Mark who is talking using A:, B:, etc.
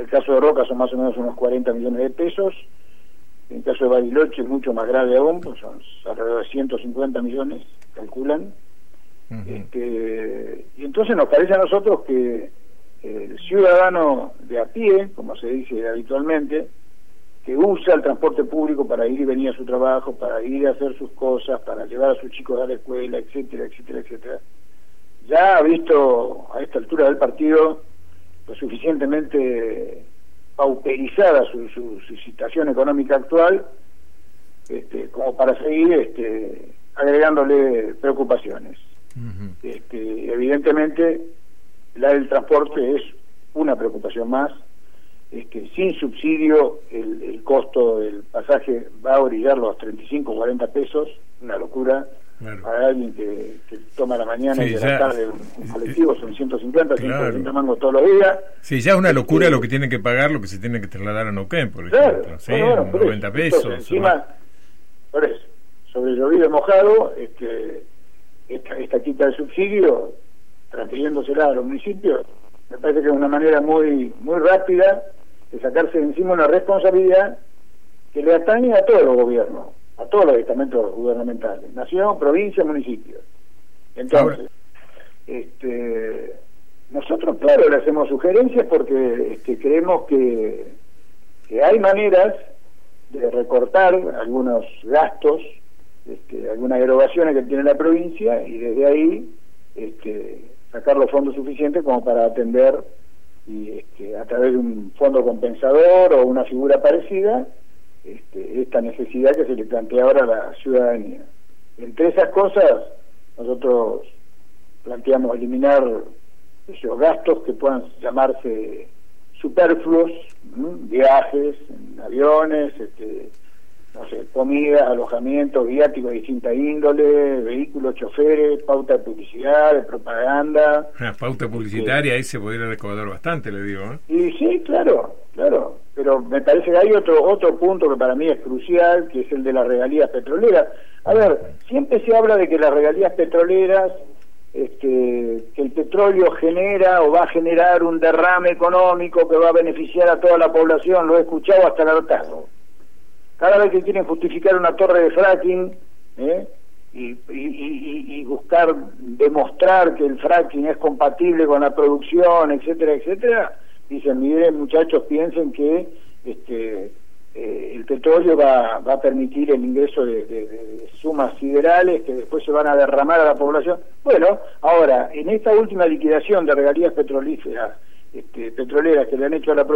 A: el caso de Roca son más o menos unos 40 millones de pesos, en el caso de Bariloche es mucho más grave aún, pues son alrededor de 150 millones, calculan. este, y entonces nos parece a nosotros que el ciudadano de a pie, como se dice habitualmente, que usa el transporte público para ir y venir a su trabajo, para ir a hacer sus cosas, para llevar a sus chicos a la escuela, etcétera, etcétera, etcétera, ya ha visto a esta altura del partido lo suficientemente pauperizada su, su, situación económica actual este, como para seguir este, agregándole preocupaciones. este, evidentemente, la del transporte es una preocupación más. Este, sin subsidio, el, el costo del pasaje va a orillar los 35 o 40 pesos, una locura para alguien que, toma la mañana y la tarde un colectivo son 150, 150 mangos todos los días.
B: Sí, ya es una locura este, lo que tienen que pagar, lo que se tiene que trasladar a Neuquén, por ejemplo. sí, 90 pesos.
A: encima, por eso, sobre llovido mojado, este, esta, esta quita de subsidio, transfiriéndosela a los municipios, me parece que es una manera muy, muy rápida de sacarse de encima una responsabilidad que le atañe a todos los gobiernos a todos los estamentos gubernamentales, nación, provincia, municipio. Entonces, este, nosotros, claro, le hacemos sugerencias porque este, creemos que, que hay maneras de recortar algunos gastos, este, algunas erogaciones que tiene la provincia y desde ahí este, sacar los fondos suficientes como para atender y este, a través de un fondo compensador o una figura parecida este, esta necesidad que se le plantea ahora a la ciudadanía. Entre esas cosas, nosotros planteamos eliminar esos gastos que puedan llamarse superfluos, viajes en aviones, este, no sé, comida, alojamiento, viáticos de distinta índole, vehículos, choferes, pauta de publicidad, de propaganda.
B: Una pauta publicitaria, ahí se podría recaudar bastante, le digo. ¿eh?
A: Y sí, claro, claro. Pero me parece que hay otro otro punto que para mí es crucial, que es el de las regalías petroleras. A ver, siempre se habla de que las regalías petroleras, este, que el petróleo genera o va a generar un derrame económico que va a beneficiar a toda la población, lo he escuchado hasta el hartazgo cada vez que quieren justificar una torre de fracking ¿eh? y, y, buscar demostrar que el fracking es compatible con la producción, etcétera, etcétera, dicen, miren muchachos, piensen que este, eh, el petróleo va, va, a permitir el ingreso de, sumas siderales que después se van a derramar a la población. Bueno, ahora, en esta última liquidación de regalías petrolíferas, este, petroleras que le han hecho a la